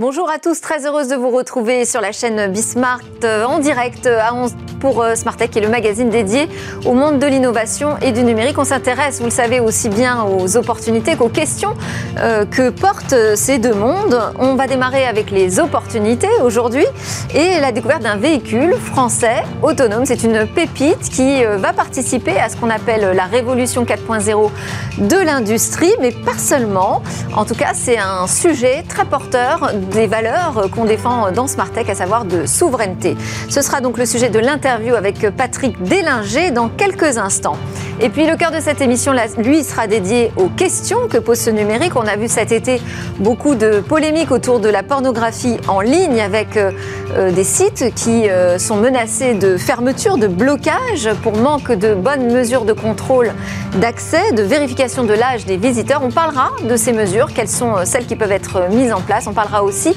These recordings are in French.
Bonjour à tous, très heureuse de vous retrouver sur la chaîne Bismart euh, en direct euh, à 11 pour euh, Smartech, qui est le magazine dédié au monde de l'innovation et du numérique. On s'intéresse, vous le savez, aussi bien aux opportunités qu'aux questions que portent ces deux mondes. On va démarrer avec les opportunités aujourd'hui et la découverte d'un véhicule français autonome. C'est une pépite qui va participer à ce qu'on appelle la révolution 4.0 de l'industrie, mais pas seulement. En tout cas, c'est un sujet très porteur des valeurs qu'on défend dans Smartech, à savoir de souveraineté. Ce sera donc le sujet de l'interview avec Patrick Délinger dans quelques instants. Et puis le cœur de cette émission, lui, sera dédié aux questions que pose ce numérique. On a vu cet été beaucoup de polémiques autour de la pornographie en ligne avec euh, euh, des sites qui euh, sont menacés de fermeture, de blocage pour manque de bonnes mesures de contrôle d'accès, de vérification de l'âge des visiteurs. On parlera de ces mesures, quelles sont celles qui peuvent être mises en place. On parlera aussi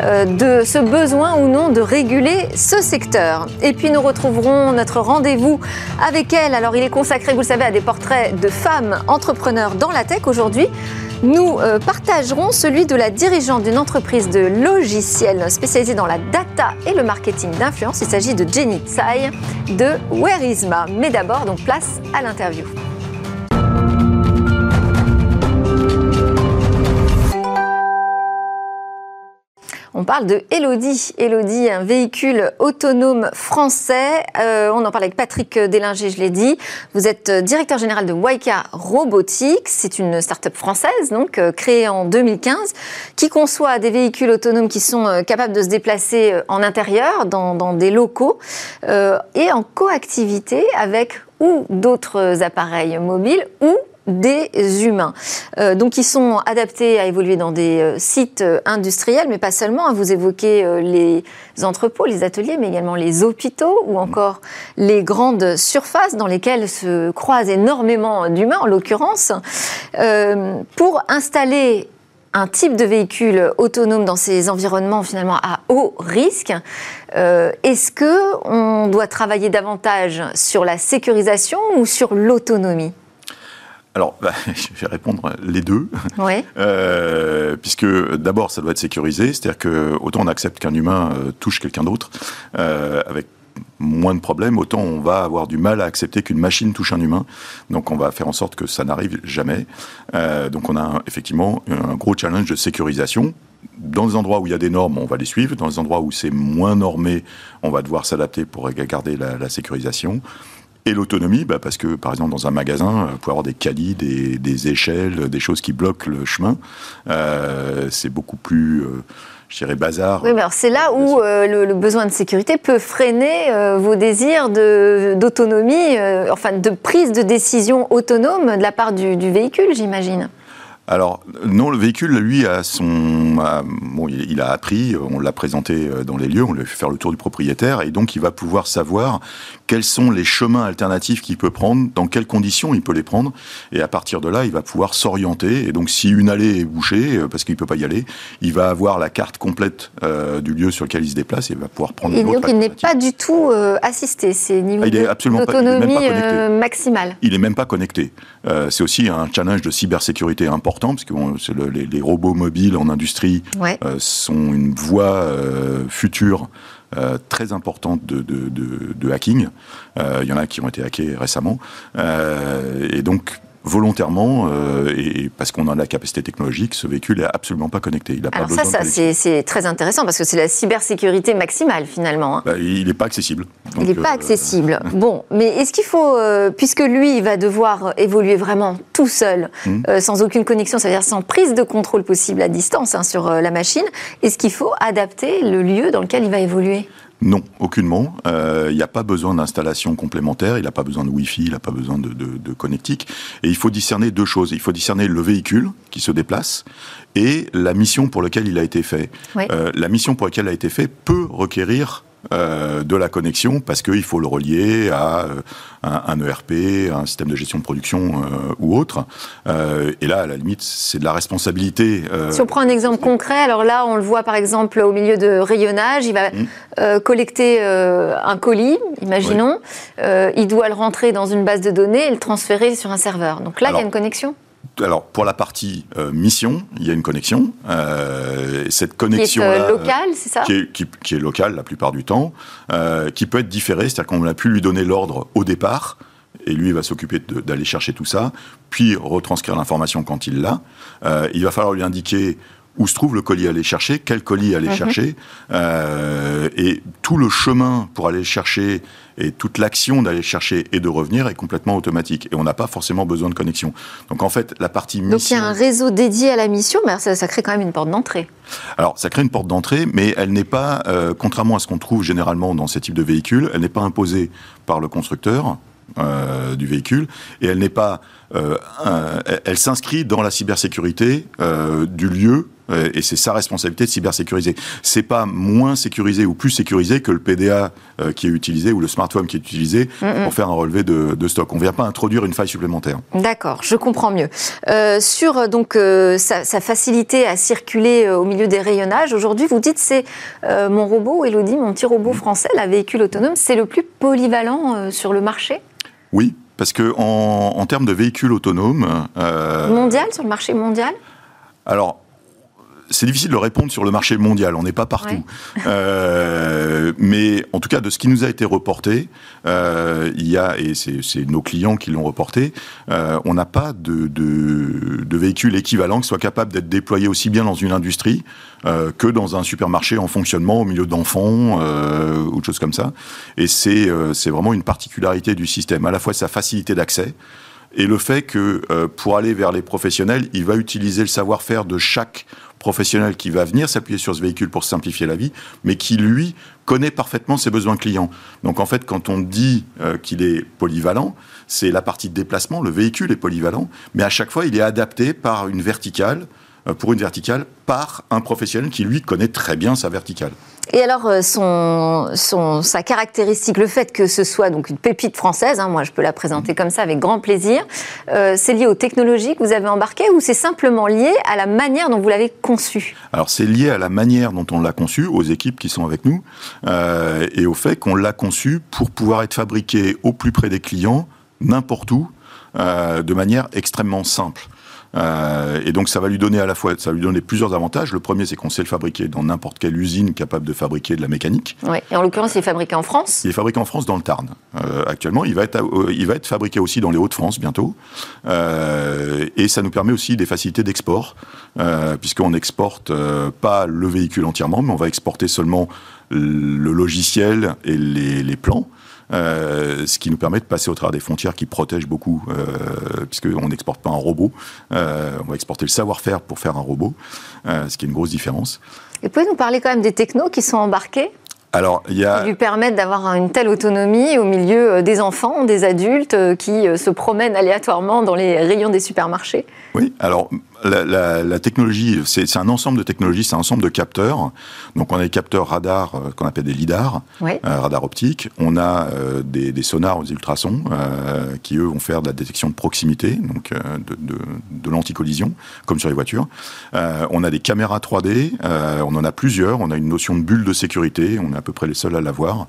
de ce besoin ou non de réguler ce secteur. Et puis nous retrouverons notre rendez-vous avec elle. Alors il est consacré, vous le savez, à des portraits de femmes entrepreneurs dans la tech aujourd'hui. Nous euh, partagerons celui de la dirigeante d'une entreprise de logiciels spécialisée dans la data et le marketing d'influence. Il s'agit de Jenny Tsai de Whereisma. Mais d'abord, donc place à l'interview. On parle de Elodie. Elodie, un véhicule autonome français. Euh, on en parle avec Patrick Délinger, je l'ai dit. Vous êtes directeur général de Waika Robotics. C'est une start-up française, donc euh, créée en 2015, qui conçoit des véhicules autonomes qui sont euh, capables de se déplacer en intérieur, dans, dans des locaux, et en coactivité avec ou d'autres appareils mobiles ou des humains. Euh, donc ils sont adaptés à évoluer dans des euh, sites euh, industriels, mais pas seulement. Hein. Vous évoquez les entrepôts, les ateliers, mais également les hôpitaux ou encore les grandes surfaces dans lesquelles se croisent énormément d'humains, en l'occurrence. pour installer un type de véhicule autonome dans ces environnements finalement à haut risque. Est-ce que on doit travailler davantage sur la sécurisation ou sur l'autonomie? Alors, bah, je vais répondre les deux. Oui. Euh, puisque d'abord, ça doit être sécurisé, c'est-à-dire que autant on accepte qu'un humain euh, touche quelqu'un d'autre euh, avec moins de problèmes, autant on va avoir du mal à accepter qu'une machine touche un humain. Donc, on va faire en sorte que ça n'arrive jamais. donc, on a effectivement un gros challenge de sécurisation. Dans les endroits où il y a des normes, on va les suivre. Dans les endroits où c'est moins normé, on va devoir s'adapter pour garder la, la sécurisation. Et l'autonomie, bah parce que par exemple dans un magasin, vous pouvez avoir des caddies, des, des échelles, des choses qui bloquent le chemin. Euh, c'est beaucoup plus, euh, je dirais, bazar. Oui, mais alors c'est là où euh, le, besoin de sécurité peut freiner euh, vos désirs d'autonomie, enfin de prise de décision autonome de la part du, du véhicule, j'imagine. Alors non, le véhicule, lui, a son, bon, il a appris, on l'a présenté dans les lieux, on lui a fait faire le tour du propriétaire, et donc il va pouvoir savoir quels sont les chemins alternatifs qu'il peut prendre, dans quelles conditions il peut les prendre, et à partir de là, il va pouvoir s'orienter. Et donc, si une allée est bouchée, euh, parce qu'il ne peut pas y aller, il va avoir la carte complète euh, du lieu sur lequel il se déplace et il va pouvoir prendre. Et donc, il n'est pas du tout euh, assisté, c'est niveau ah, d'autonomie maximale. Il n'est même pas connecté. c'est aussi un challenge de cybersécurité important, parce que les, robots mobiles en industrie sont une voie future euh, très importante de, de, de, de hacking. Euh, il y en a qui ont été hackés récemment. Euh, et donc, volontairement, euh, et parce qu'on a la capacité technologique, ce véhicule n'est absolument pas connecté. Il a Alors pas ça, ça c'est très intéressant parce que c'est la cybersécurité maximale finalement. Hein. Bah, il n'est pas accessible. il n'est pas euh, accessible. bon, mais est-ce qu'il faut, euh, puisque lui, il va devoir évoluer vraiment tout seul, hmm. sans aucune connexion, c'est-à-dire sans prise de contrôle possible à distance hein, sur la machine, est-ce qu'il faut adapter le lieu dans lequel il va évoluer? Non, aucunement. Euh, il n'y a pas besoin d'installation complémentaire, il n'a pas besoin de Wi-Fi, il n'a pas besoin de, de, connectique. Et il faut discerner deux choses. Il faut discerner le véhicule qui se déplace et la mission pour laquelle il a été fait. Euh, la mission pour laquelle il a été fait peut requérir euh, de la connexion parce qu'il faut le relier à euh, un, ERP, un système de gestion de production euh, ou autre. et là, à la limite, c'est de la responsabilité. Si on prend un exemple concret, alors là, on le voit par exemple au milieu de rayonnage, il va mmh. collecter un colis, imaginons, il doit le rentrer dans une base de données et le transférer sur un serveur. Donc là, il y a une connexion alors pour la partie mission, il y a une connexion. cette connexion qui est locale, c'est ça qui est, qui est, locale la plupart du temps, qui peut être différée, c'est-à-dire qu'on a pu lui donner l'ordre au départ et lui va s'occuper d'aller chercher tout ça, puis retranscrire l'information quand il l'a. Euh, il va falloir lui indiquer où se trouve le colis à aller chercher, quel colis aller mhm. chercher, euh, et tout le chemin pour aller chercher et toute l'action d'aller chercher et de revenir est complètement automatique. Et on n'a pas forcément besoin de connexion. Donc en fait, la partie mission... Donc il y a un réseau dédié à la mission, mais ça, ça crée quand même une porte d'entrée. Alors ça crée une porte d'entrée, mais elle n'est pas, euh, contrairement à ce qu'on trouve généralement dans ces types de véhicules, elle n'est pas imposée par le constructeur. Euh, du véhicule et elle n'est pas, euh, elle s'inscrit dans la cybersécurité du lieu et c'est sa responsabilité de cybersécuriser. C'est pas moins sécurisé ou plus sécurisé que le PDA qui est utilisé ou le smartphone qui est utilisé pour faire un relevé de, stock. On vient pas introduire une faille supplémentaire. D'accord, je comprends mieux. sur donc sa, sa, facilité à circuler au milieu des rayonnages, aujourd'hui vous dites c'est mon robot, Elodie, mon petit robot français, la véhicule autonome, c'est le plus polyvalent sur le marché? Oui, parce que en, termes de véhicules autonomes. Euh, mondial, sur le marché mondial? Alors, c'est difficile de répondre sur le marché mondial, on n'est pas partout. Euh, mais en tout cas, de ce qui nous a été reporté, euh, il y a, et c'est nos clients qui l'ont reporté, euh, on n'a pas de, de, de, véhicules équivalents qui soient capables d'être déployés aussi bien dans une industrie que dans un supermarché en fonctionnement au milieu d'enfants ou de choses comme ça. Et c'est vraiment une particularité du système, à la fois sa facilité d'accès, et le fait que pour aller vers les professionnels, il va utiliser le savoir-faire de chaque professionnel qui va venir s'appuyer sur ce véhicule pour simplifier la vie, mais qui, lui, connaît parfaitement ses besoins clients. Donc en fait, quand on dit euh, qu'il est polyvalent, c'est la partie de déplacement, le véhicule est polyvalent, mais à chaque fois, il est adapté par une verticale, euh, pour une verticale, par un professionnel qui, lui, connaît très bien sa verticale. Et alors, euh, sa caractéristique, le fait que ce soit donc une pépite française, hein, moi je peux la présenter comme ça avec grand plaisir, euh, c'est lié aux technologies que vous avez embarquées ou c'est simplement lié à la manière dont vous l'avez conçu? Alors c'est lié à la manière dont on l'a conçu, aux équipes qui sont avec nous, euh, et au fait qu'on l'a conçu pour pouvoir être fabriqué au plus près des clients, n'importe où, de manière extrêmement simple. Euh, et donc ça va lui donner à la fois, ça va lui donner plusieurs avantages. Le premier, c'est qu'on sait le fabriquer dans n'importe quelle usine capable de fabriquer de la mécanique. Oui. Et en l'occurrence, il est fabriqué en France? Il est fabriqué en France dans le Tarn. Euh, actuellement, il va être, euh, il va être fabriqué aussi dans les Hauts-de-France bientôt. Et ça nous permet aussi des facilités d'export, puisqu'on n'exporte pas le véhicule entièrement, mais on va exporter seulement le logiciel et les, les plans. Euh, ce qui nous permet de passer au travers des frontières qui protègent beaucoup, euh, puisqu'on n'exporte pas un robot, euh, on va exporter le savoir-faire pour faire un robot, ce qui est une grosse différence. Et pouvez nous parler quand même des technos qui sont embarqués alors, il y a... Qui lui permettent d'avoir une telle autonomie au milieu des enfants, des adultes qui se promènent aléatoirement dans les rayons des supermarchés? Oui, alors la, technologie, c'est un ensemble de technologies, c'est un ensemble de capteurs. Donc on a des capteurs radars euh, qu'on appelle des lidars, euh, radars optiques. On a euh, des, sonars aux ultrasons qui eux vont faire de la détection de proximité, donc de, de, de l'anticollision, comme sur les voitures. on a des caméras 3D, on en a plusieurs. On a une notion de bulle de sécurité, on est à peu près les seuls à l'avoir,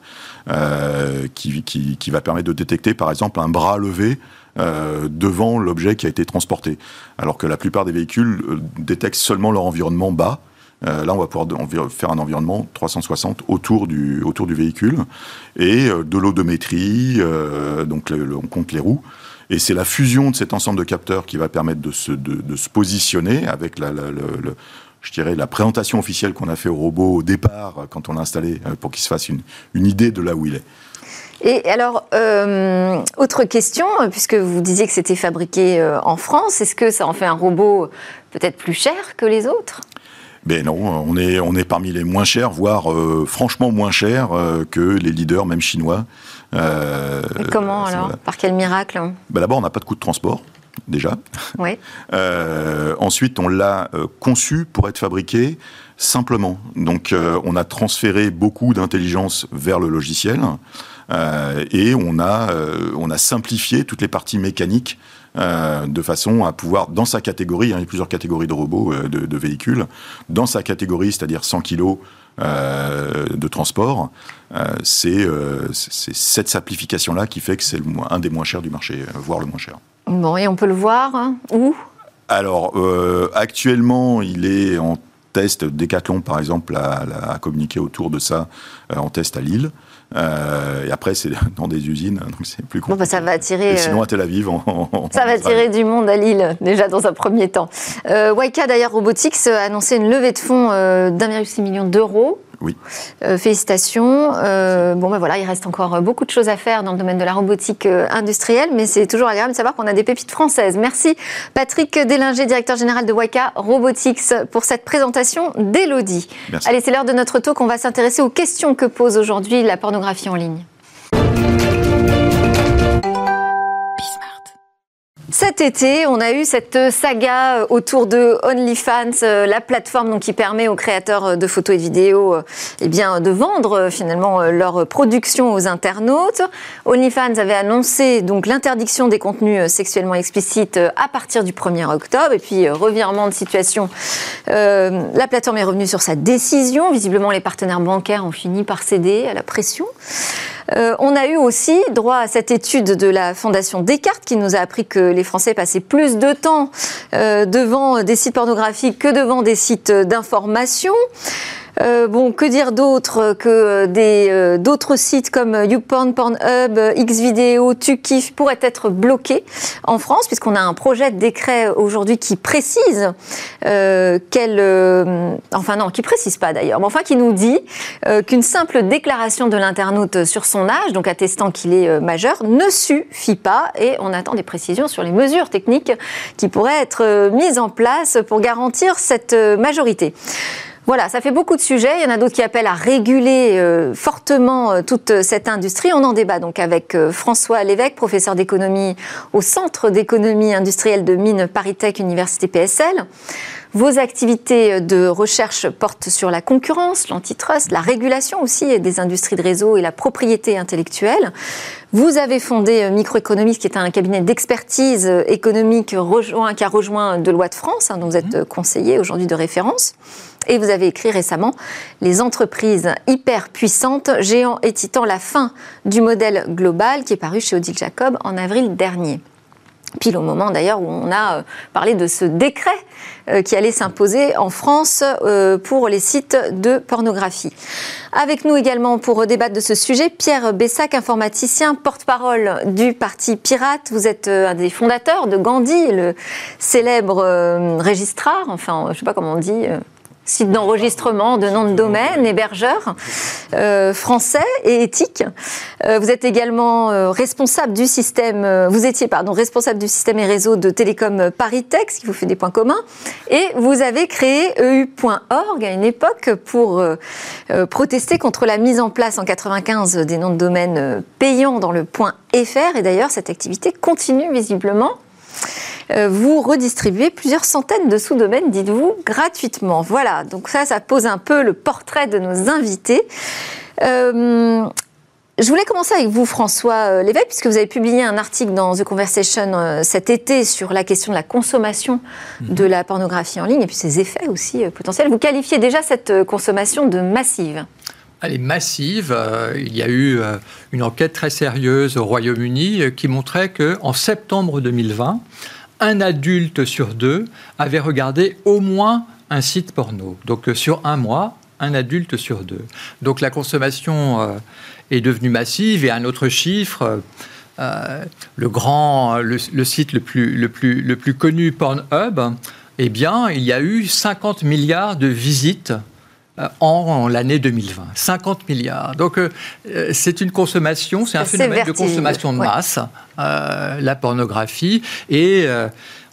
qui, qui, qui va permettre de détecter par exemple un bras levé euh, devant l'objet qui a été transporté. Alors que la plupart des véhicules euh, détectent seulement leur environnement bas. Euh, là, on va pouvoir faire un environnement 360 autour du, autour du véhicule et de l'odométrie, donc on compte les roues. Et c'est la fusion de cet ensemble de capteurs qui va permettre de se, de, se positionner avec la, je dirais, la présentation officielle qu'on a fait au robot au départ, quand on l'a installé, pour qu'il se fasse une, une idée de là où il est. Et alors, euh, autre question, puisque vous disiez que c'était fabriqué euh, en France, est-ce que ça en fait un robot peut-être plus cher que les autres? Ben non, on est, on est parmi les moins chers, voire euh, franchement moins chers que les leaders, même chinois. Et comment alors? Par quel miracle ben D'abord, on n'a pas de coût de transport déjà. Oui. ensuite, on l'a conçu pour être fabriqué simplement. Donc, on a transféré beaucoup d'intelligence vers le logiciel. Euh, et on a, euh, on a simplifié toutes les parties mécaniques euh, de façon à pouvoir, dans sa catégorie, hein, il y a plusieurs catégories de robots, de, véhicules, dans sa catégorie, c'est-à-dire 100 kg de transport, c'est cette simplification-là qui fait que c'est un des moins chers du marché, voire le moins cher. Bon, et on peut le voir hein, où? Alors, actuellement, il est en test. Decathlon, par exemple, a, communiqué autour de ça en test à Lille. Euh, et après, c'est dans des usines, donc c'est plus compliqué. Bon, bah, ça va attirer. sinon, à Tel Aviv, ça va attirer du monde à Lille, déjà dans un premier temps. Euh, Waika, d'ailleurs, Robotics, a annoncé une levée de fonds euh, d'1,6 million d'euros oui. Euh, félicitations. Euh, bon, ben voilà, il reste encore beaucoup de choses à faire dans le domaine de la robotique euh, industrielle, mais c'est toujours agréable de savoir qu'on a des pépites françaises. Merci Patrick Délinger, directeur général de Waka Robotics, pour cette présentation d'Elodie. Allez, c'est l'heure de notre talk. On va s'intéresser aux questions que pose aujourd'hui la pornographie en ligne. Cet été, on a eu cette saga euh, autour de OnlyFans, euh, la plateforme qui permet aux créateurs euh, de photos et vidéos eh de vendre finalement leur production aux internautes. OnlyFans avait annoncé l'interdiction des contenus sexuellement explicites à partir du 1er octobre. Et puis, revirement de situation, la plateforme est revenue sur sa décision. Visiblement, les partenaires bancaires ont fini par céder à la pression. On a eu aussi droit à cette étude de la Fondation Descartes qui nous a appris que les Français passaient plus de temps euh, devant des sites pornographiques que devant des sites d'information. Euh, bon, que dire d'autre que euh, des euh, d'autres sites comme YouPorn, Pornhub, Xvideo, Tukif pourraient être bloqués en France puisqu'on a un projet de décret aujourd'hui qui précise euh, enfin non, qui précise pas d'ailleurs, mais enfin qui nous dit qu'une simple déclaration de l'internaute sur son âge, donc attestant qu'il est majeur, ne suffit pas et on attend des précisions sur les mesures techniques qui pourraient être mises en place pour garantir cette majorité. Voilà, ça fait beaucoup de sujets. Il y en a d'autres qui appellent à réguler euh, fortement euh, toute cette industrie. On en débat donc avec euh, François Lévesque, professeur d'économie au Centre d'économie industrielle de Mines ParisTech Université PSL. Vos activités de recherche portent sur la concurrence, l'antitrust, la régulation aussi des industries de réseau et la propriété intellectuelle. Vous avez fondé Microéconomiste, qui est un cabinet d'expertise économique rejoint, qui a rejoint Deloitte France, hein, dont vous êtes mmh. conseiller aujourd'hui de référence. Et vous avez écrit récemment Les entreprises hyper puissantes, géants et titans, la fin du modèle global, qui est paru chez Odile Jacob en avril dernier. Pile au moment d'ailleurs où on a euh, parlé de ce décret euh, qui allait s'imposer en France euh, pour les sites de pornographie. Avec nous également pour débattre de ce sujet, Pierre Bessac, informaticien, porte-parole du Parti Pirate. Vous êtes un des fondateurs de Gandhi, le célèbre registrar, enfin je ne sais pas comment on dit, site d'enregistrement, de nom de domaine, hébergeur euh, français et éthique. Euh, vous êtes également euh, responsable du système, vous étiez pardon responsable du système et réseau de télécom Paritex, qui vous fait des points communs, et vous avez créé EU.org à une époque pour protester contre la mise en place en 95 des noms de domaine payants dans le point .fr. Et d'ailleurs, cette activité continue visiblement. Euh, vous redistribuez plusieurs centaines de sous-domaines, dites-vous, gratuitement. Voilà, donc ça, ça pose un peu le portrait de nos invités. Euh, je voulais commencer avec vous, François euh, Lévesque, puisque vous avez publié un article dans The Conversation cet été sur la question de la consommation mhm. de la pornographie en ligne et puis ses effets aussi potentiels. Vous qualifiez déjà cette consommation de massive elle est massive. il y a eu une enquête très sérieuse au Royaume-Uni qui montrait que en septembre 2020, un adulte sur deux avait regardé au moins un site porno. Donc euh, sur un mois, un adulte sur deux. Donc la consommation euh, est devenue massive et un autre chiffre. Euh, le grand, le, site le plus, le, plus, connu, Pornhub, eh bien, il y a eu 50 milliards de visites en, l'année 2020. 50 milliards. Donc euh, euh, c'est une consommation, c'est un phénomène de consommation de masse, la pornographie. Et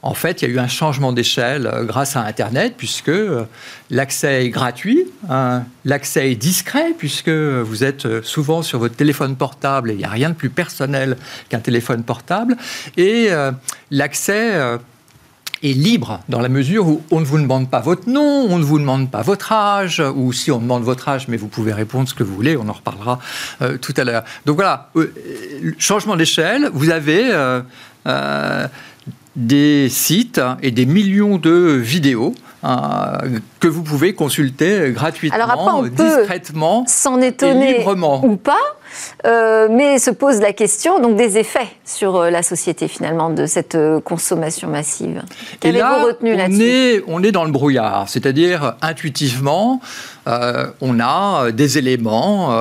en fait, il y a eu un changement d'échelle grâce à Internet, puisque l'accès est gratuit, hein, l'accès est discret, puisque vous êtes souvent sur votre téléphone portable, et il n'y a rien de plus personnel qu'un téléphone portable, et l'accès est libre dans la mesure où on ne vous demande pas votre nom, on ne vous demande pas votre âge, ou si on demande votre âge, mais vous pouvez répondre ce que vous voulez, on en reparlera euh, tout à l'heure. Donc voilà, euh, changement d'échelle, vous avez euh, des sites et des millions de vidéos que vous pouvez consulter gratuitement, Alors discrètement, s'en étonner librement. ou pas. Euh, mais se pose la question donc des effets sur euh, la société finalement de cette euh, consommation massive. Qu'avez-vous retenu là-dessus on, on est dans le brouillard, c'est-à-dire intuitivement, on a des éléments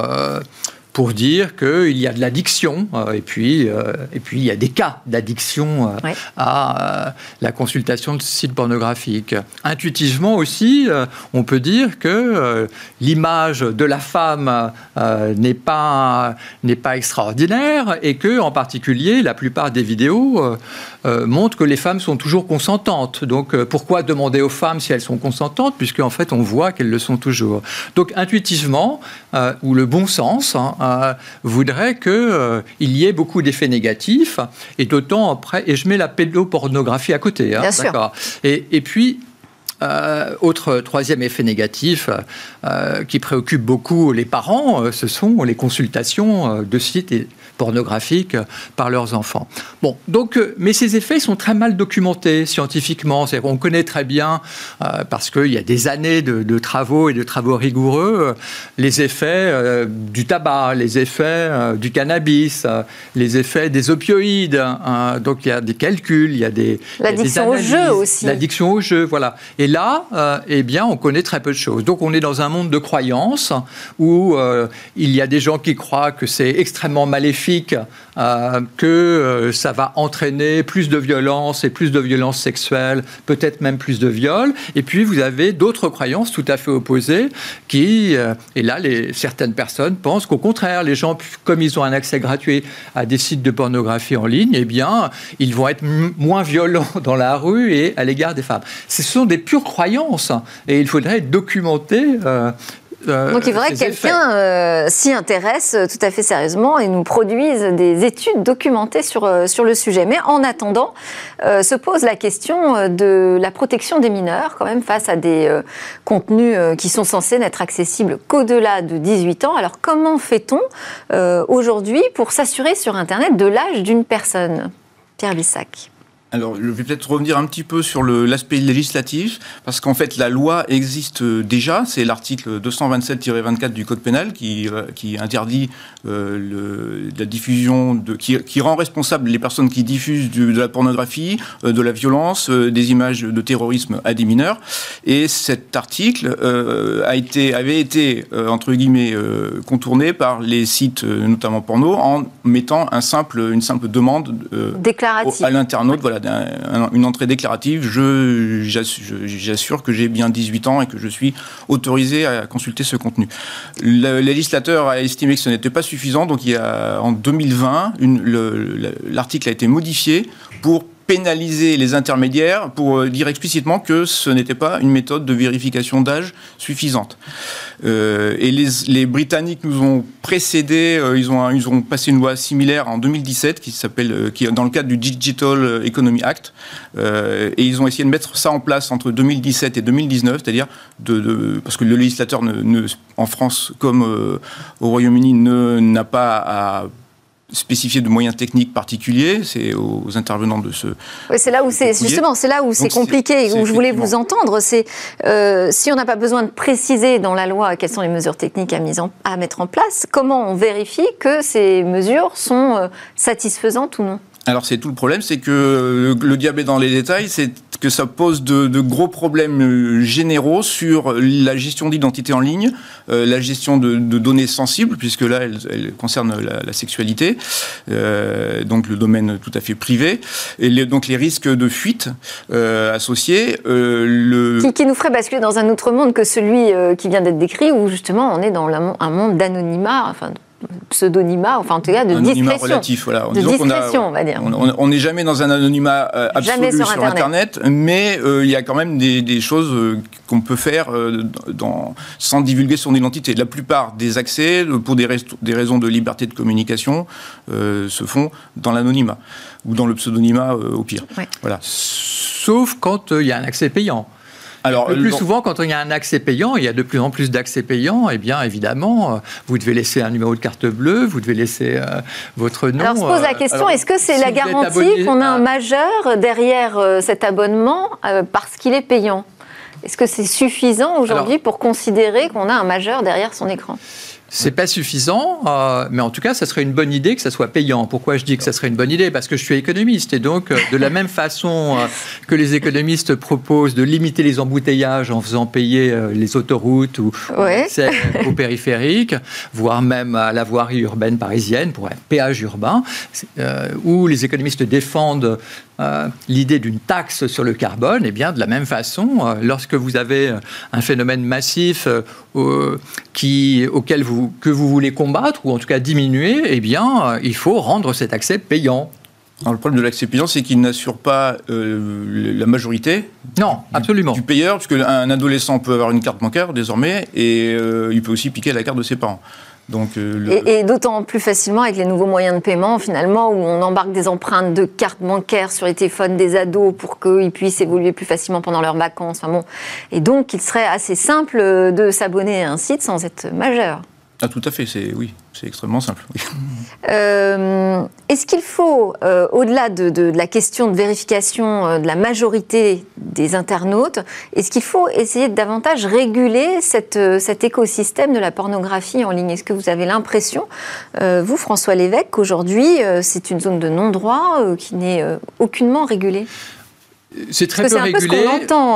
pour dire qu'il y a de l'addiction euh, et, puis, euh, et puis il y a des cas d'addiction euh, à la consultation de sites pornographiques. Intuitivement aussi, on peut dire que l'image de la femme n'est pas, pas extraordinaire et que, en particulier, la plupart des vidéos montrent que les femmes sont toujours consentantes. Donc pourquoi demander aux femmes si elles sont consentantes puisque en fait on voit qu'elles le sont toujours. Donc intuitivement, ou le bon sens, hein, euh, voudrait qu'il euh, y ait beaucoup d'effets négatifs, et d'autant après, et je mets la pédopornographie à côté, hein, d'accord? Et, et, puis, euh, autre troisième effet négatif qui préoccupe beaucoup les parents, ce sont les consultations de sites pornographiques par leurs enfants. Bon, donc, euh, mais ces effets sont très mal documentés scientifiquement. On connaît très bien, euh, parce qu'il y a des années de, travaux et de travaux rigoureux, euh, les effets du tabac, les effets du cannabis, les effets des opioïdes. Hein. donc il y a des calculs, il y a des l'addiction au jeu aussi. L'addiction au jeu, voilà. Et là, eh bien, on connaît très peu de choses. Donc on est dans un monde de croyances où il y a des gens qui croient que c'est extrêmement maléfique euh, que euh, ça va entraîner plus de violence et plus de violence sexuelle, peut-être même plus de viols. Et puis vous avez d'autres croyances tout à fait opposées qui, euh, et là, certaines personnes pensent qu'au contraire, les gens, comme ils ont un accès gratuit à des sites de pornographie en ligne, eh bien, ils vont être moins violents dans la rue et à l'égard des femmes. Ce sont des pures croyances hein, et il faudrait documenter euh, Donc il faudrait que quelqu'un euh, s'y intéresse euh, tout à fait sérieusement et nous produise des études documentées sur, sur le sujet. Mais en attendant, se pose la question de la protection des mineurs quand même face à des contenus qui sont censés n'être accessibles qu'au-delà de 18 ans. Alors comment fait-on aujourd'hui pour s'assurer sur Internet de l'âge d'une personne? Pierre Bissac alors, je vais peut-être revenir un petit peu sur l'aspect législatif, parce qu'en fait, la loi existe déjà. C'est l'article 227-24 du Code pénal qui, euh, qui interdit euh, le, la diffusion, de, qui, qui, rend responsable les personnes qui diffusent de la pornographie, euh, de la violence, des images de terrorisme à des mineurs. Et cet article a été, avait été, entre guillemets, contourné par les sites, notamment porno, en mettant un simple, une simple demande à l'internaute. Voilà, une entrée déclarative, j'assure que j'ai bien 18 ans et que je suis autorisé à consulter ce contenu. Le législateur a estimé que ce n'était pas suffisant, donc en 2020, l'article a été modifié pour pénaliser les intermédiaires pour euh, dire explicitement que ce n'était pas une méthode de vérification d'âge suffisante. Euh, et les, Britanniques nous ont précédés, euh, ils, ont, ils ont passé une loi similaire en 2017 qui s'appelle, qui est dans le cadre du Digital Economy Act, et ils ont essayé de mettre ça en place entre 2017 et 2019, c'est-à-dire parce que le législateur en France comme au Royaume-Uni n'a pas à spécifier de moyens techniques particuliers, c'est aux intervenants de ce. Oui, c'est là où c'est justement, c'est là où c'est compliqué et où je voulais vous entendre. C'est euh, si on n'a pas besoin de préciser dans la loi quelles sont les mesures techniques à, mise en, à mettre en place, comment on vérifie que ces mesures sont euh, satisfaisantes ou non? Alors c'est tout le problème, c'est que le diable est dans les détails, c'est que ça pose de, gros problèmes euh, généraux sur la gestion d'identité en ligne, euh, la gestion de, données sensibles, puisque là, elle, concerne la, sexualité, euh, donc le domaine tout à fait privé, et donc les risques de fuite associés. le... Qui, nous ferait basculer dans un autre monde que celui qui vient d'être décrit, où justement on est dans un monde d'anonymat, enfin pseudonymat, enfin en tout cas de anonymat relatif, voilà. De discrétion, on, va dire. On n'est jamais dans un anonymat euh, absolu sur, Internet. mais euh, il y a quand même des, choses euh, qu'on peut faire dans, sans divulguer son identité. La plupart des accès, pour des, des raisons de liberté de communication, se font dans l'anonymat ou dans le pseudonymat au pire. Voilà. Sauf quand il y a un accès payant. Alors, le plus souvent, quand il y a un accès payant, il y a de plus en plus d'accès payants, et eh bien évidemment, euh, vous devez laisser un numéro de carte bleue, vous devez laisser euh, votre nom. Alors, se pose la euh, question est-ce que c'est la garantie qu'on a un majeur derrière cet abonnement parce qu'il est payant? Est-ce que c'est suffisant aujourd'hui pour considérer qu'on a un majeur derrière son écran? C'est pas suffisant, euh, mais en tout cas, ça serait une bonne idée que ça soit payant. Pourquoi je dis que ça serait une bonne idée? Parce que je suis économiste et donc, euh, de la même façon euh, que les économistes proposent de limiter les embouteillages en faisant payer les autoroutes ou ouais. aux périphériques, voire même à la voirie urbaine parisienne pour un péage urbain, où les économistes défendent l'idée d'une taxe sur le carbone, et eh bien de la même façon, lorsque vous avez un phénomène massif qui, auquel vous que vous voulez combattre, ou en tout cas diminuer, eh bien, euh, il faut rendre cet accès payant. le problème de l'accès payant, c'est qu'il n'assure pas euh, la majorité non, absolument. Du, payeur, puisque un adolescent peut avoir une carte bancaire désormais, et euh, il peut aussi piquer la carte de ses parents. Euh, et, d'autant plus facilement avec les nouveaux moyens de paiement, finalement, où on embarque des empreintes de cartes bancaires sur les téléphones des ados pour qu'ils puissent évoluer plus facilement pendant leurs vacances. bon. Et donc, il serait assez simple de s'abonner à un site sans être majeur. Ah, tout à fait, c'est oui, c'est extrêmement simple. Euh, est-ce qu'il faut, euh, au-delà de, la question de vérification euh, de la majorité des internautes, est-ce qu'il faut essayer de davantage réguler cette, cet écosystème de la pornographie en ligne? Est-ce que vous avez l'impression, vous, François Lévesque, qu'aujourd'hui, c'est une zone de non-droit qui n'est aucunement régulée? C'est très peu régulé.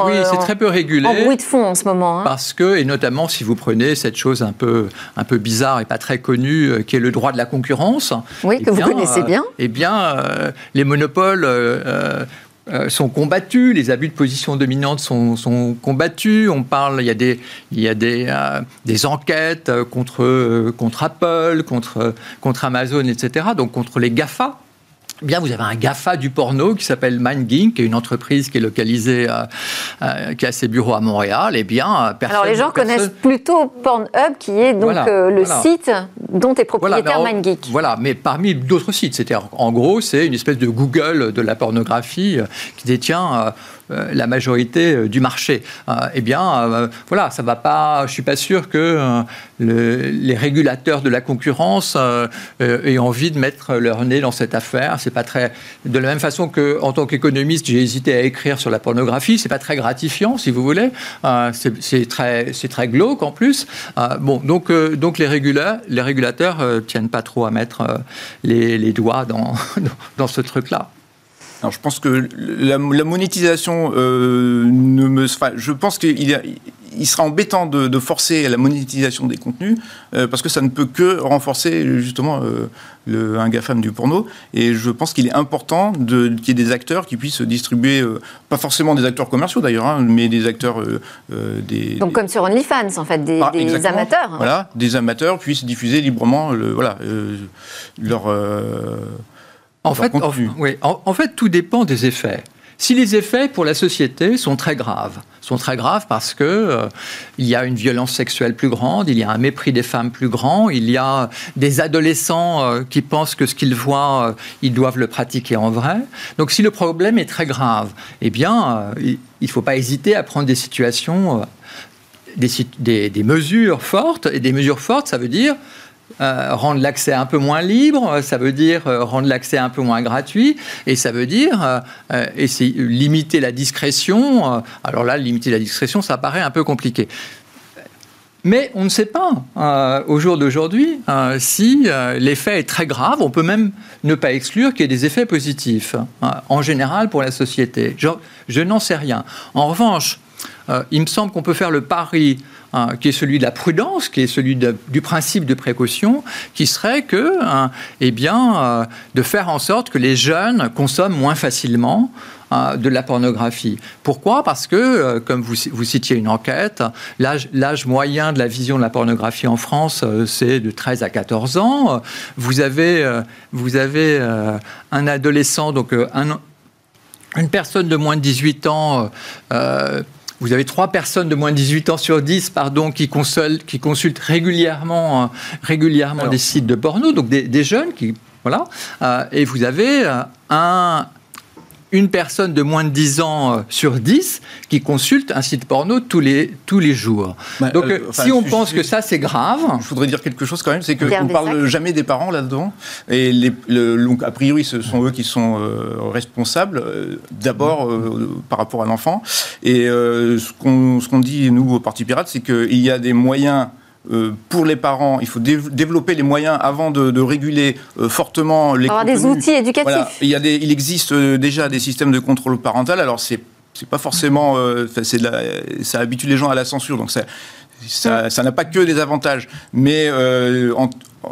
oui, c'est très peu régulé. En bruit de fond en ce moment. Hein. Parce que, et notamment si vous prenez cette chose un peu, un peu bizarre et pas très connue, euh, qui est le droit de la concurrence. Oui, que vous connaissez bien. Euh, eh bien, euh, les monopoles. sont combattus, les abus de position dominante sont, sont, combattus. On parle, il y a des, il y a des, des enquêtes contre, contre Apple, contre, contre Amazon, etc. Donc contre les GAFA. Eh bien, vous avez un GAFA du porno qui s'appelle MindGeek, qui est une entreprise qui est localisée, euh, qui a ses bureaux à Montréal. Eh bien, personne, Alors, les gens connaissent plutôt Pornhub, qui est donc euh, le site dont est propriétaire voilà, MindGeek. Voilà, mais parmi d'autres sites. C'était en gros, c'est une espèce de Google de la pornographie euh, qui détient euh, la majorité euh, du marché. Euh, eh bien, voilà, ça va pas. Je suis pas sûr que les régulateurs de la concurrence aient envie de mettre leur nez dans cette affaire. C'est pas très. De la même façon que, en tant qu'économiste, j'ai hésité à écrire sur la pornographie. C'est pas très gratifiant, si vous voulez. c'est très, c'est très glauque en plus. bon, donc, donc les, régula les régulateurs tiennent pas trop à mettre les, les doigts dans, dans ce truc-là je pense que la, monétisation euh, ne me. je pense qu'il il sera embêtant de, forcer la monétisation des contenus euh, parce que ça ne peut que renforcer justement euh, le, un GAFAM du porno. Et je pense qu'il est important qu'il y ait des acteurs qui puissent distribuer, pas forcément des acteurs commerciaux d'ailleurs, hein, mais des acteurs. des, Donc comme sur OnlyFans en fait, des, ah, amateurs. Voilà, des amateurs puissent diffuser librement le, voilà, leur en fait, oui, en, fait, tout dépend des effets. Si les effets pour la société sont très graves, sont très graves parce que euh, il y a une violence sexuelle plus grande, il y a un mépris des femmes plus grand, il y a des adolescents euh, qui pensent que ce qu'ils voient, euh, ils doivent le pratiquer en vrai. Donc, si le problème est très grave, eh bien, il ne faut pas hésiter à prendre des situations, des, des mesures fortes. Et des mesures fortes, ça veut dire euh, rendre l'accès un peu moins libre, ça veut dire euh, rendre l'accès un peu moins gratuit, et ça veut dire euh, essayer, limiter la discrétion. alors là, limiter la discrétion, ça paraît un peu compliqué. Mais on ne sait pas au jour d'aujourd'hui si l'effet est très grave. On peut même ne pas exclure qu'il y ait des effets positifs en général pour la société. je n'en sais rien. En revanche, il me semble qu'on peut faire le pari Hein, qui est celui de la prudence, qui est celui du principe de précaution, qui serait que, hein, eh bien, euh, de faire en sorte que les jeunes consomment moins facilement hein, de la pornographie. Pourquoi? Parce que, euh, comme vous, citiez une enquête, l'âge moyen de la vision de la pornographie en France, euh, c'est de 13 à 14 ans. Vous avez, vous avez un adolescent, donc un, une personne de moins de 18 ans vous avez trois personnes de moins de 18 ans sur 10 pardon, qui, consultent, qui consultent régulièrement, euh, régulièrement des sites de porno, donc des, jeunes qui. Voilà. Euh, et vous avez euh, un, une personne de moins de 10 ans euh, sur 10 qui consulte un site porno tous les, tous les jours. Bah, donc, euh, si on pense que ça, c'est grave. Je voudrais dire quelque chose quand même, c'est qu'on ne parle jamais des parents là-dedans. Et les, donc, a priori, ce sont eux qui sont responsables, d'abord par rapport à l'enfant. Et ce qu'on dit, nous, au Parti Pirate, c'est qu'il y a des moyens euh, pour les parents, il faut développer les moyens avant de, réguler euh, fortement les avoir des outils éducatifs. Il, y a des, il existe euh, déjà des systèmes de contrôle parental. Alors c'est pas forcément, ça habitue les gens à la censure, donc ça, ça n'a pas que des avantages. Mais en,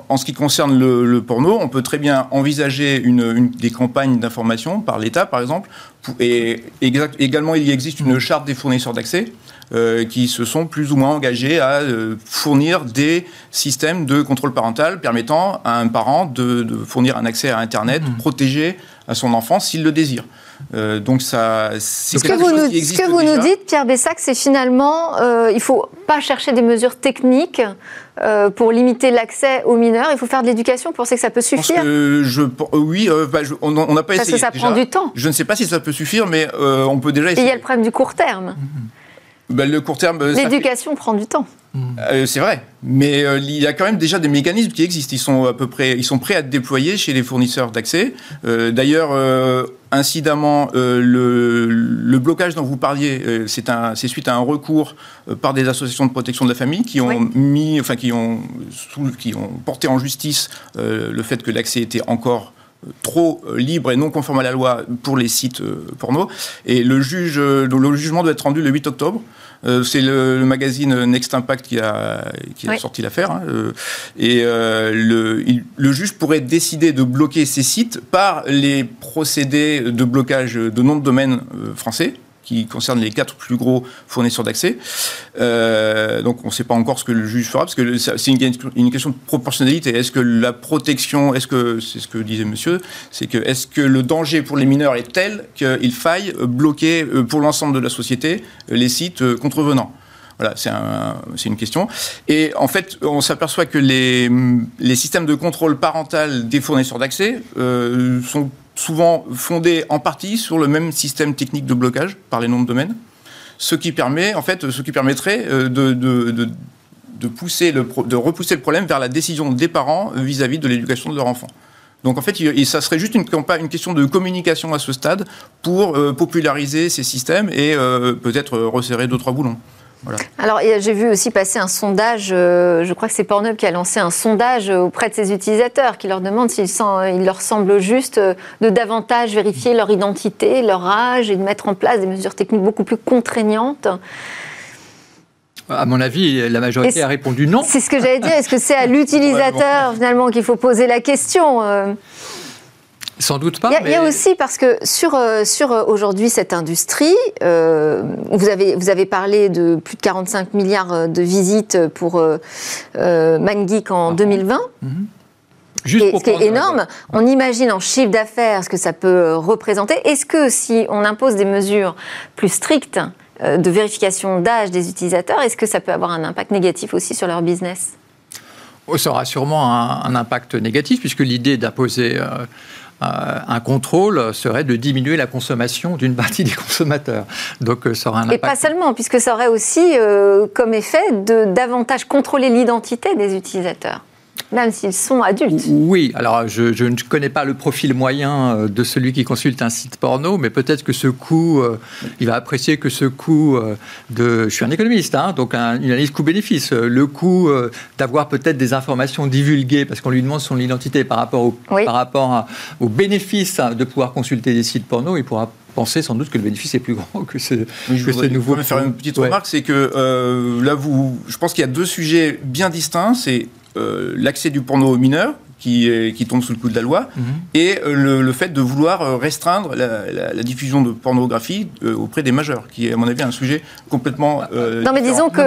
en, ce qui concerne le, porno, on peut très bien envisager une, des campagnes d'information par l'État, par exemple. Et également, il existe une charte des fournisseurs d'accès euh, qui se sont plus ou moins engagés à euh, fournir des systèmes de contrôle parental permettant à un parent de, fournir un accès à Internet mmh. protégé à son enfant s'il le désire. Euh, donc ça, c'est ce que vous nous, Ce que vous nous dites, Pierre Bessac, c'est finalement, il ne faut pas chercher des mesures techniques pour limiter l'accès aux mineurs. Il faut faire de l'éducation. Vous pensez que ça peut suffire je, Oui, bah, on n'a pas essayé. Parce que ça prend du temps. Je ne sais pas si ça peut suffire, mais on peut déjà essayer. Et il y a le problème du court terme. Mmh. Ben, le court terme. L'éducation prend du temps. Euh, c'est vrai, mais euh, il y a quand même déjà des mécanismes qui existent. Ils sont à peu près, ils sont prêts à être déployés chez les fournisseurs d'accès. Euh, d'ailleurs, incidemment, le, blocage dont vous parliez, c'est suite à un recours par des associations de protection de la famille qui ont mis, enfin qui ont, qui ont porté en justice le fait que l'accès était encore trop libre et non conforme à la loi pour les sites porno. Et le juge, le jugement doit être rendu le 8 octobre. Euh, c'est le, magazine Next Impact qui a, sorti l'affaire. Hein, euh, et euh, le, le, juge pourrait décider de bloquer ces sites par les procédés de blocage de noms de domaine français concerne les quatre plus gros fournisseurs d'accès. Euh, donc on ne sait pas encore ce que le juge fera, parce que c'est une, question de proportionnalité. Est-ce que la protection, est-ce que, c'est ce que disait monsieur, c'est que est-ce que le danger pour les mineurs est tel qu'il faille bloquer euh, pour l'ensemble de la société les sites euh, contrevenants? Voilà, c'est une question. Et en fait, on s'aperçoit que les, les, systèmes de contrôle parental des fournisseurs d'accès sont souvent fondés en partie sur le même système technique de blocage par les noms de domaine, ce qui permet, en fait, ce qui permettrait euh, de, de, pousser le, de repousser le problème vers la décision des parents vis-à-vis de l'éducation de leur enfant. Donc en fait, ça serait juste une, une, question de communication à ce stade pour euh, populariser ces systèmes et euh, peut-être resserrer deux trois boulons. Alors, j'ai vu aussi passer un sondage, euh, je crois que c'est Pornhub qui a lancé un sondage auprès de ses utilisateurs qui leur demande s'il leur semble juste euh, de davantage vérifier leur identité, leur âge et de mettre en place des mesures techniques beaucoup plus contraignantes. À mon avis, la majorité a répondu non. C'est ce que j'allais dire. Est-ce que c'est à l'utilisateur finalement qu'il faut poser la question euh sans doute pas. Il y, a, aussi parce que sur, euh, sur euh, aujourd'hui cette industrie, euh, vous, avez, vous avez parlé de plus de 45 milliards de visites pour euh, ManGeek en 2020. Mhm. Juste ce qui est énorme. On imagine en chiffre d'affaires ce que ça peut représenter. Est-ce que si on impose des mesures plus strictes de vérification d'âge des utilisateurs, est-ce que ça peut avoir un impact négatif aussi sur leur business? Oh, ça aura sûrement un, impact négatif, puisque l'idée d'imposer euh, un contrôle serait de diminuer la consommation d'une partie des consommateurs. Donc euh, ça un impact. Et pas seulement, puisque ça aurait aussi euh, comme effet de davantage contrôler l'identité des utilisateurs même s'ils sont adultes. Oui, alors je, ne connais pas le profil moyen euh, de celui qui consulte un site porno, mais peut-être que ce coût, euh, il va apprécier que ce coût euh, de... Je suis un économiste, hein, donc une analyse coût-bénéfice. Le coût d'avoir peut-être des informations divulguées, parce qu'on lui demande son identité par rapport, au, par rapport au bénéfice de pouvoir consulter des sites porno, il pourra penser sans doute que le bénéfice est plus grand que ce, je que nouveau. faire une petite remarque, c'est que là, vous, je pense qu'il y a deux sujets bien distincts. C'est l'accès du porno aux mineurs, qui, qui tombe sous le coup de la loi, mhm. et euh, le, fait de vouloir euh, restreindre la, diffusion de pornographie auprès des majeurs, qui est à mon avis un sujet complètement... non mais disons que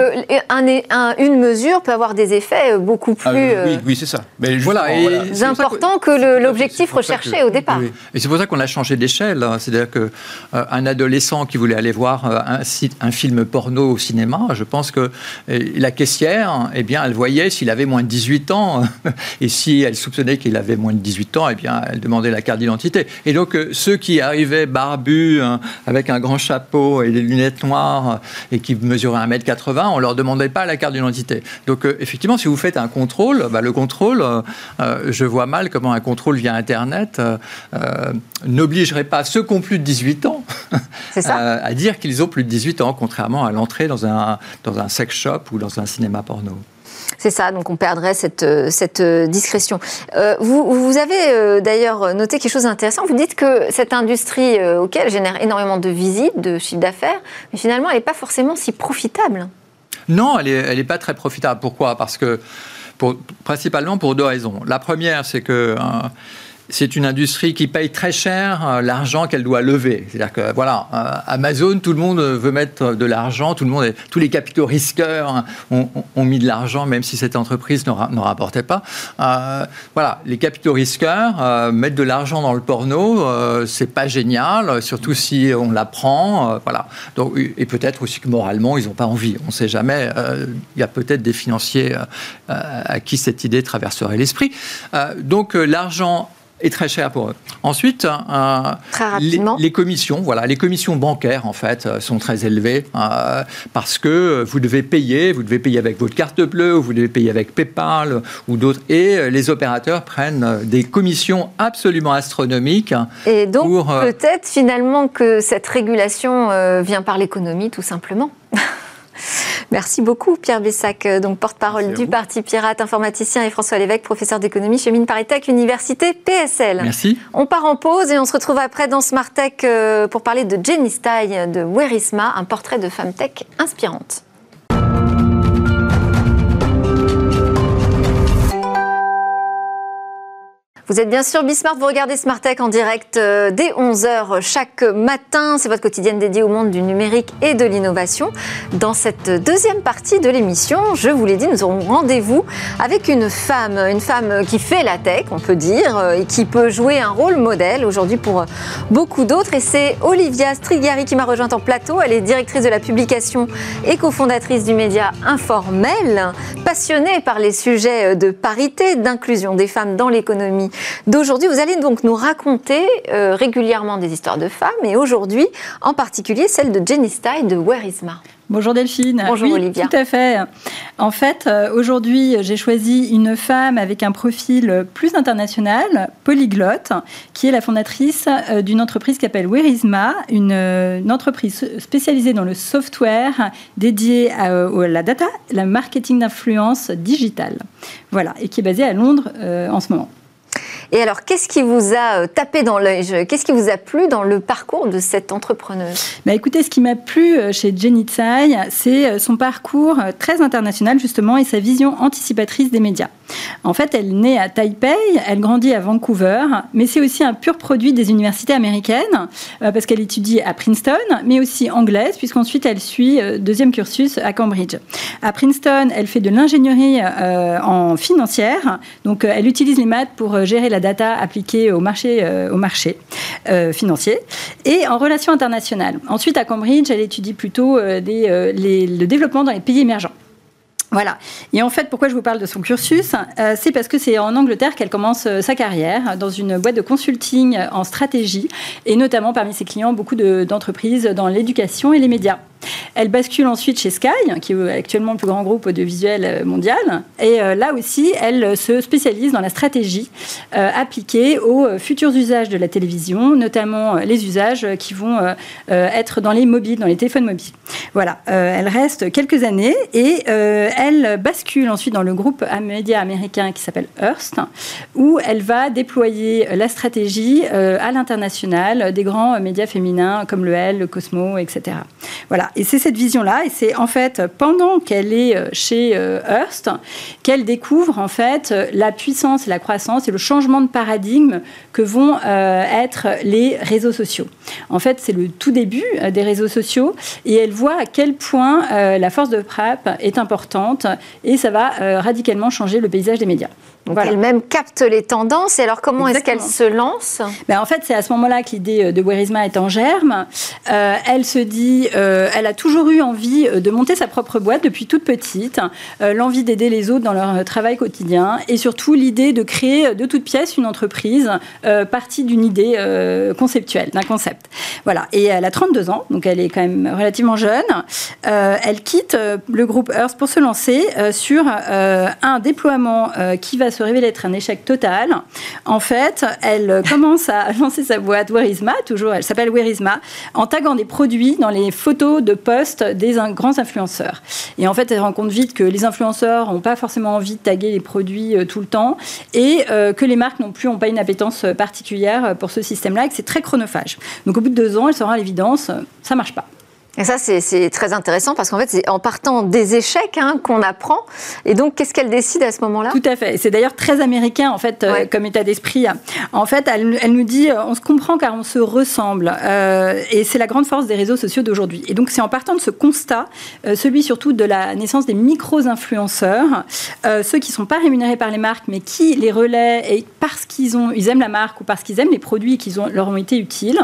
un, une mesure peut avoir des effets beaucoup ah, plus... oui, oui c'est ça. Mais voilà, et important que, l'objectif recherché au départ. Et c'est pour ça qu'on a changé d'échelle. Hein. C'est-à-dire qu'un adolescent qui voulait aller voir un, site, un film porno au cinéma, je pense que la caissière, eh bien, elle voyait s'il avait moins de 18 ans, et si elle soupçonnait qu'il avait moins de 18 ans, eh bien, elle demandait la carte d'identité. Et donc, ceux qui arrivaient barbus, hein, avec un grand chapeau et des lunettes noires, et qui mesuraient 1m80, on leur demandait pas la carte d'identité. Donc, effectivement, si vous faites un contrôle, bah, le contrôle, je vois mal comment un contrôle via Internet n'obligerait pas ceux qui ont plus de 18 ans à dire qu'ils ont plus de 18 ans, contrairement à l'entrée dans un, dans un sex shop ou dans un cinéma porno. C'est ça, donc on perdrait cette, cette discrétion. Euh, vous, vous, avez euh, d'ailleurs noté quelque chose d'intéressant. Vous dites que cette industrie, euh, auquel génère énormément de visites, de chiffre d'affaires, mais finalement, elle n'est pas forcément si profitable. Non, elle n'est elle est pas très profitable. Pourquoi? Parce que, principalement pour deux raisons. La première, c'est que c'est une industrie qui paye très cher euh, l'argent qu'elle doit lever. C'est-à-dire que voilà, euh, Amazon, tout le monde veut mettre de l'argent, tout le monde, tous les capitaux risqueurs ont, mis de l'argent, même si cette entreprise n'en rapportait pas. Euh, voilà, les capitaux risqueurs mettre de l'argent dans le porno, c'est pas génial, surtout si on l'apprend. voilà. Donc, et peut-être aussi que moralement, ils n'ont pas envie. On ne sait jamais. Il y a peut-être des financiers à qui cette idée traverserait l'esprit. donc l'argent est très cher pour eux. Ensuite, euh, les, commissions, voilà, les commissions bancaires en fait euh, sont très élevées euh, parce que vous devez payer, vous devez payer avec votre carte bleue, vous devez payer avec PayPal ou d'autres, et les opérateurs prennent des commissions absolument astronomiques. Et donc peut-être finalement que cette régulation vient par l'économie tout simplement. Merci beaucoup, Pierre Bessac, euh, donc porte-parole du Parti Pirate, informaticien, et François Lévesque, professeur d'économie chez Mine Paris Université PSL. Merci. On part en pause et on se retrouve après dans Smart Tech euh, pour parler de Jenny Style de Werisma, un portrait de femme tech inspirante. Vous êtes bien sûr Bismart, vous regardez Smart Tech en direct euh, dès 11h chaque matin. C'est votre quotidienne dédiée au monde du numérique et de l'innovation. Dans cette deuxième partie de l'émission, je vous l'ai dit, nous aurons rendez-vous avec une femme, une femme qui fait la tech, on peut dire, euh, et qui peut jouer un rôle modèle aujourd'hui pour beaucoup d'autres. Et c'est Olivia Strigari qui m'a rejointe en plateau. Elle est directrice de la publication et cofondatrice du média Informel, passionnée par les sujets de parité, d'inclusion des femmes dans l'économie d'aujourd'hui. Vous allez donc nous raconter euh, régulièrement des histoires de femmes et aujourd'hui en particulier celle de Jenny Stein de Where is Ma? Bonjour Delphine. Bonjour Olivia. Tout à fait. En fait, euh, aujourd'hui, j'ai choisi une femme avec un profil plus international, polyglotte, qui est la fondatrice euh, d'une entreprise qui s'appelle Werisma, une, une, entreprise spécialisée dans le software dédié à, la data, la marketing d'influence digitale. Voilà, et qui est basée à Londres en ce moment. Et alors, qu'est-ce qui vous a euh, tapé dans l'œil? Qu'est-ce qui vous a plu dans le parcours de cette entrepreneuse? Bah Écoutez, ce qui m'a plu euh, chez Jenny Tsai, c'est euh, son parcours très international, justement, et sa vision anticipatrice des médias. En fait, elle naît à Taipei, elle grandit à Vancouver, mais c'est aussi un pur produit des universités américaines, parce qu'elle étudie à Princeton, mais aussi anglaise, puisqu'ensuite elle suit deuxième cursus à Cambridge. À Princeton, elle fait de l'ingénierie en financière, donc elle utilise les maths pour gérer la data appliquée au marché, euh, euh, financier et en relations internationales. Ensuite, à Cambridge, elle étudie plutôt euh, le développement dans les pays émergents. Voilà. Et en fait, pourquoi je vous parle de son cursus C'est parce que c'est en Angleterre qu'elle commence sa carrière, dans une boîte de consulting en stratégie, et notamment parmi ses clients, beaucoup d'entreprises dans l'éducation et les médias. Elle bascule ensuite chez Sky, qui est actuellement le plus grand groupe audiovisuel euh, mondial. Et euh, là aussi, elle se spécialise dans la stratégie euh, appliquée aux futurs usages de la télévision, notamment les usages qui vont être dans les mobiles, dans les téléphones mobiles. Voilà, elle reste quelques années et elle bascule ensuite dans le groupe média américain qui s'appelle Hearst, où elle va déployer la stratégie à l'international des grands médias féminins comme le L, le Cosmo, etc. Voilà, et c'est cette vision-là, et c'est en fait pendant qu'elle est euh, chez euh, Hearst qu'elle découvre en fait la puissance, la croissance et le changement de paradigme que vont euh, être les réseaux sociaux. En fait, c'est le tout début des réseaux sociaux, et elle voit à quel point la force de frappe est importante, et ça va radicalement changer le paysage des médias. Donc elle-même capte les tendances. Et alors comment est-ce qu'elle se lance? Ben, En fait, c'est à ce moment-là que l'idée de Werisma est en germe. Euh, elle se dit, euh, elle a toujours eu envie de monter sa propre boîte depuis toute petite, euh, l'envie d'aider les autres dans leur travail quotidien et surtout l'idée de créer de toute pièce une entreprise partie d'une idée conceptuelle, d'un concept. Voilà. Et elle a 32 ans, donc elle est quand même relativement jeune. elle quitte le groupe Earth pour se lancer sur un déploiement qui va se révéler être un échec total. En fait, elle commence à lancer sa boîte Werisma, toujours, elle s'appelle Werisma, en taguant des produits dans les photos de poste des grands influenceurs. Et en fait, elle rend compte vite que les influenceurs n'ont pas forcément envie de taguer les produits euh, tout le temps et euh, que les marques non plus n'ont pas une appétence particulière pour ce système-là et que c'est très chronophage. Donc au bout de deux ans, elle se rend à l'évidence, ça marche pas. Et ça, c'est très intéressant parce qu'en fait, c'est en partant des échecs hein, qu'on apprend. Et donc, qu'est-ce qu'elle décide à ce moment-là? Tout à fait. C'est d'ailleurs très américain, en fait, euh, comme état d'esprit. En fait, elle, elle, nous dit euh, on se comprend car on se ressemble. Euh, et c'est la grande force des réseaux sociaux d'aujourd'hui. Et donc, c'est en partant de ce constat, celui surtout de la naissance des micro-influenceurs, ceux qui ne sont pas rémunérés par les marques, mais qui les relaient et parce qu'ils ont, ils aiment la marque ou parce qu'ils aiment les produits qui leur ont été utiles.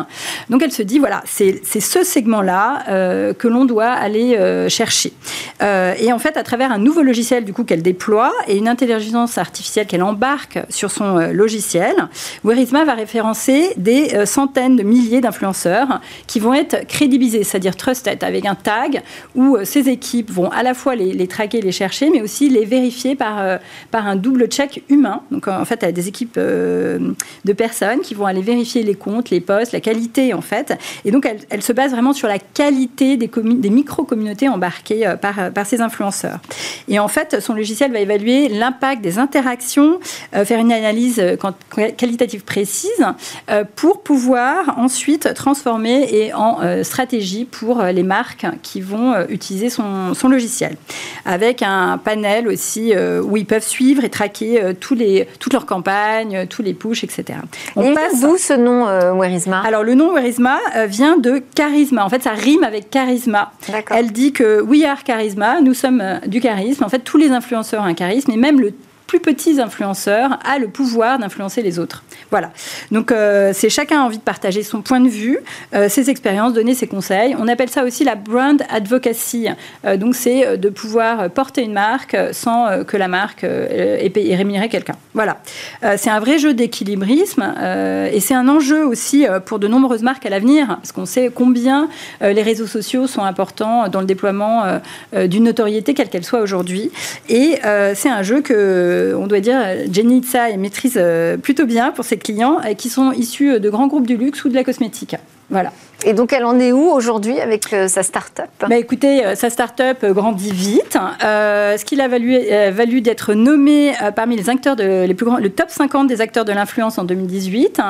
Donc, elle se dit voilà, c'est ce segment-là euh, que l'on doit aller euh, chercher. Euh, et en fait, à travers un nouveau logiciel du coup qu'elle déploie et une intelligence artificielle qu'elle embarque sur son logiciel, Werisma va référencer des centaines de milliers d'influenceurs qui vont être crédibilisés, c'est-à-dire trusted, avec un tag où ces équipes vont à la fois les, traquer, les chercher, mais aussi les vérifier par, par un double check humain. Donc en fait, elle a des équipes de personnes qui vont aller vérifier les comptes, les posts, la qualité en fait. Et donc elle se base vraiment sur la qualité des, des micro-communautés embarquées euh, par, euh, par ces influenceurs. Et en fait, son logiciel va évaluer l'impact des interactions, euh, faire une analyse qualitative précise pour pouvoir ensuite transformer et en stratégie pour les marques qui vont utiliser son, son, logiciel. Avec un panel aussi où ils peuvent suivre et traquer tous les, toutes leurs campagnes, tous les pushs, etc. On passe... D'où ce nom Werisma Alors le nom Werisma vient de charisme. En fait, ça rime avec charisma. Elle dit que we are charisma, nous sommes euh, du charisme. En fait, tous les influenceurs ont un charisme et même le plus petits influenceurs a le pouvoir d'influencer les autres. Voilà. Donc euh, c'est chacun a envie de partager son point de vue, euh, ses expériences, donner ses conseils. On appelle ça aussi la brand advocacy. Euh, donc c'est de pouvoir porter une marque sans que la marque ait, payé, rémunéré quelqu'un. Voilà. c'est un vrai jeu d'équilibrisme et c'est un enjeu aussi pour de nombreuses marques à l'avenir parce qu'on sait combien les réseaux sociaux sont importants dans le déploiement d'une notoriété quelle qu'elle soit aujourd'hui. Et c'est un jeu que on doit dire, Jenny Tsai maîtrise euh, plutôt bien pour ses clients euh, qui sont issus de grands groupes du luxe ou de la cosmétique. Voilà. Et donc, elle en est où aujourd'hui avec euh, sa start-up? Bah, Écoutez, sa start-up grandit vite. ce qui l'a valu, valu d'être nommé parmi les acteurs de, les plus grands, le top 50 des acteurs de l'influence en 2018.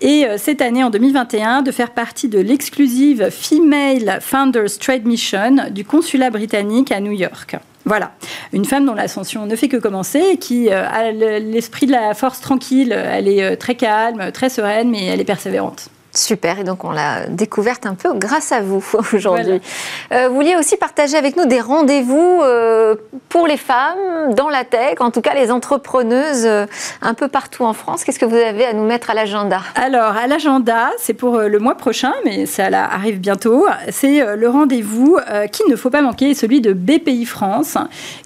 Et cette année, en 2021, de faire partie de l'exclusive Female Founders Trade Mission du consulat britannique à New York. Voilà, une femme dont l'ascension ne fait que commencer, qui euh, a l'esprit de la force tranquille, elle est euh, très calme, très sereine, mais elle est persévérante. Super, et donc on l'a découverte un peu grâce à vous aujourd'hui. Euh, vous vouliez aussi partager avec nous des rendez-vous euh, pour les femmes dans la tech, en tout cas les entrepreneuses euh, un peu partout en France. Qu'est-ce que vous avez à nous mettre à l'agenda? Alors, à l'agenda, c'est pour le mois prochain, mais ça arrive bientôt. C'est le rendez-vous qu'il ne faut pas manquer, celui de BPI France,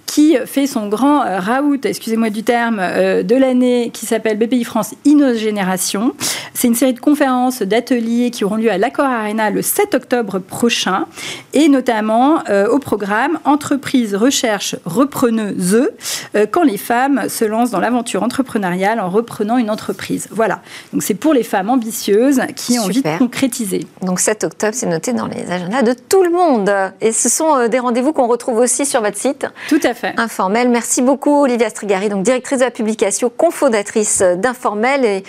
qui fait son grand raout, excusez-moi du terme, de l'année, qui s'appelle BPI France Inno Génération. C'est une série de conférences, d'ateliers qui auront lieu à l'Accor Arena le 7 octobre prochain, et notamment euh, au programme Entreprise, Recherche, Repreneuse, euh, quand les femmes se lancent dans l'aventure entrepreneuriale en reprenant une entreprise. Voilà, donc c'est pour les femmes ambitieuses qui ont envie de concrétiser. Donc 7 octobre, c'est noté dans les agendas de tout le monde. Et ce sont euh, des rendez-vous qu'on retrouve aussi sur votre site. Tout à fait. Informel. Merci beaucoup, Olivia Strigari, donc directrice de la publication, cofondatrice d'Informel et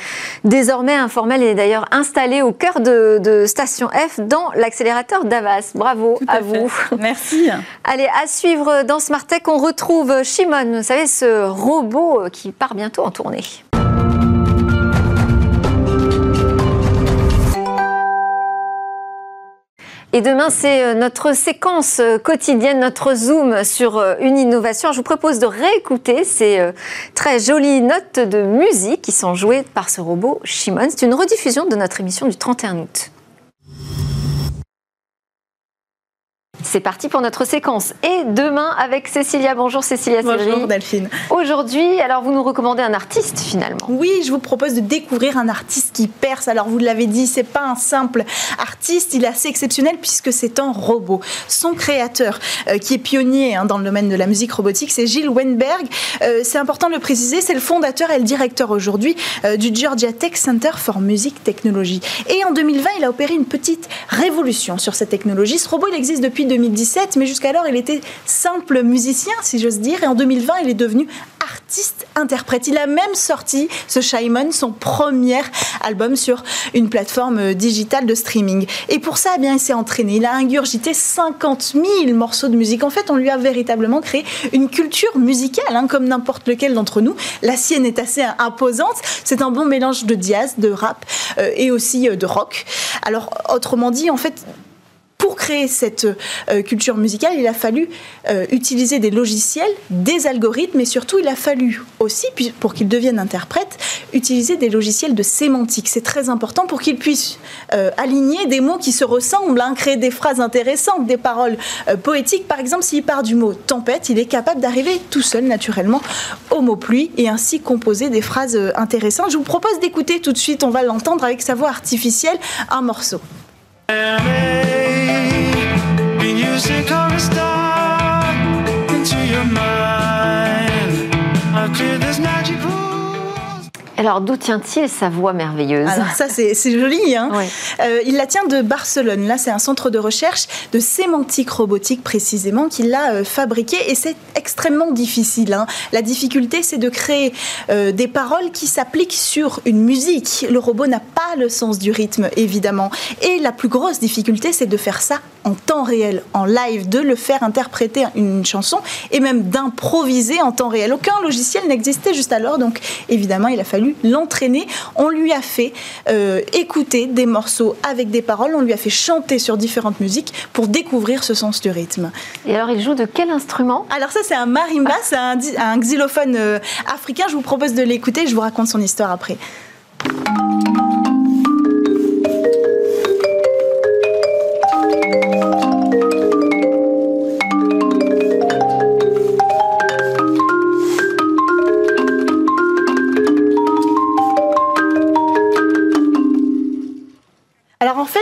désormais Informel est d'ailleurs installé au cœur de, Station F dans l'accélérateur d'Avas. Bravo à, vous. Merci. Allez, à suivre dans Smart Tech, on retrouve Shimon, vous savez, ce robot qui part bientôt en tournée. Et demain, c'est euh, notre séquence euh, quotidienne, notre zoom sur euh, une innovation. Je vous propose de réécouter ces très jolies notes de musique qui sont jouées par ce robot Shimon. C'est une rediffusion de notre émission du 31 août. C'est parti pour notre séquence. Et demain avec Cécilia. Bonjour Cécilia Bonjour Delphine. Aujourd'hui, alors vous nous recommandez un artiste finalement Oui, je vous propose de découvrir un artiste qui perce. Alors vous l'avez dit, c'est pas un simple artiste, il est assez exceptionnel puisque c'est un robot. Son créateur, euh, qui est pionnier hein, dans le domaine de la musique robotique, c'est Gilles Wenberg. Euh, c'est important de le préciser, c'est le fondateur et le directeur aujourd'hui euh, du Georgia Tech Center for Music Technology. Et en 2020, il a opéré une petite révolution sur cette technologie. Ce robot, il existe depuis 2017, mais jusqu'alors, il était simple musicien, si j'ose dire, et en 2020, il est devenu artiste-interprète. Il a même sorti, ce Shimon, son premier album sur une plateforme digitale de streaming. Et pour ça, eh bien, il s'est entraîné. Il a ingurgité 50 000 morceaux de musique. En fait, on lui a véritablement créé une culture musicale, hein, comme n'importe lequel d'entre nous. La sienne est assez imposante. C'est un bon mélange de jazz, de rap euh, et aussi euh, de rock. Alors, autrement dit, en fait, pour créer cette euh, culture musicale, il a fallu euh, utiliser des logiciels, des algorithmes, et surtout, il a fallu aussi, pour qu'il devienne interprète, utiliser des logiciels de sémantique. C'est très important pour qu'il puisse euh, aligner des mots qui se ressemblent, hein, créer des phrases intéressantes, des paroles poétiques. Par exemple, s'il part du mot tempête, il est capable d'arriver tout seul, naturellement, au mot pluie, et ainsi composer des phrases intéressantes. Je vous propose d'écouter tout de suite, on va l'entendre avec sa voix artificielle, un morceau. Music or a star into your mind. Alors, d'où tient-il sa voix merveilleuse Alors, ça, c'est joli. Hein euh, il la tient de Barcelone. Là, c'est un centre de recherche de sémantique robotique, précisément, qui l'a euh, fabriqué. Et c'est extrêmement difficile. Hein. La difficulté, c'est de créer euh, des paroles qui s'appliquent sur une musique. Le robot n'a pas le sens du rythme, évidemment. Et la plus grosse difficulté, c'est de faire ça en temps réel, en live, de le faire interpréter une chanson et même d'improviser en temps réel. Aucun logiciel n'existait juste alors, donc évidemment, il a fallu l'entraîner. On lui a fait euh, écouter des morceaux avec des paroles, on lui a fait chanter sur différentes musiques pour découvrir ce sens du rythme. Et alors, il joue de quel instrument? Alors ça, c'est un marimba, c'est un, un, xylophone euh, africain. Je vous propose de l'écouter, je vous raconte son histoire après.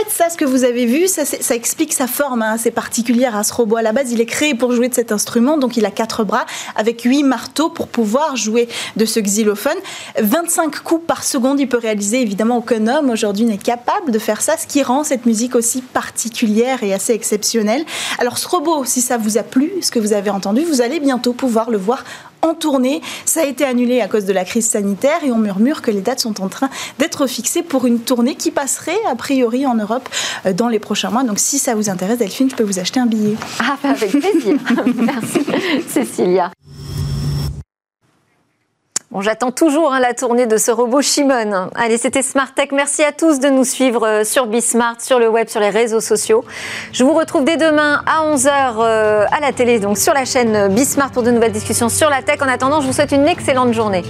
Ça, ce que vous avez vu, ça, explique sa forme hein, assez particulière à ce robot. À la base, il est créé pour jouer de cet instrument, donc il a quatre bras avec huit marteaux pour pouvoir jouer de ce xylophone. 25 coups par seconde, il peut réaliser. Évidemment, aucun homme aujourd'hui n'est capable de faire ça, ce qui rend cette musique aussi particulière et assez exceptionnelle. Alors, ce robot, si ça vous a plu, ce que vous avez entendu, vous allez bientôt pouvoir le voir en tournée. Ça a été annulé à cause de la crise sanitaire et on murmure que les dates sont en train d'être fixées pour une tournée qui passerait a priori en Europe euh, dans les prochains mois. Donc si ça vous intéresse, Delphine, je peux vous acheter un billet. Ah, avec plaisir. Merci, Cécilia. Bon, j'attends toujours hein, la tournée de ce robot Shimon. Allez, c'était Smart Tech. Merci à tous de nous suivre euh, sur Bismart, sur le web, sur les réseaux sociaux. Je vous retrouve dès demain à 11h euh, à la télé, donc sur la chaîne Bismart pour de nouvelles discussions sur la tech. En attendant, je vous souhaite une excellente journée.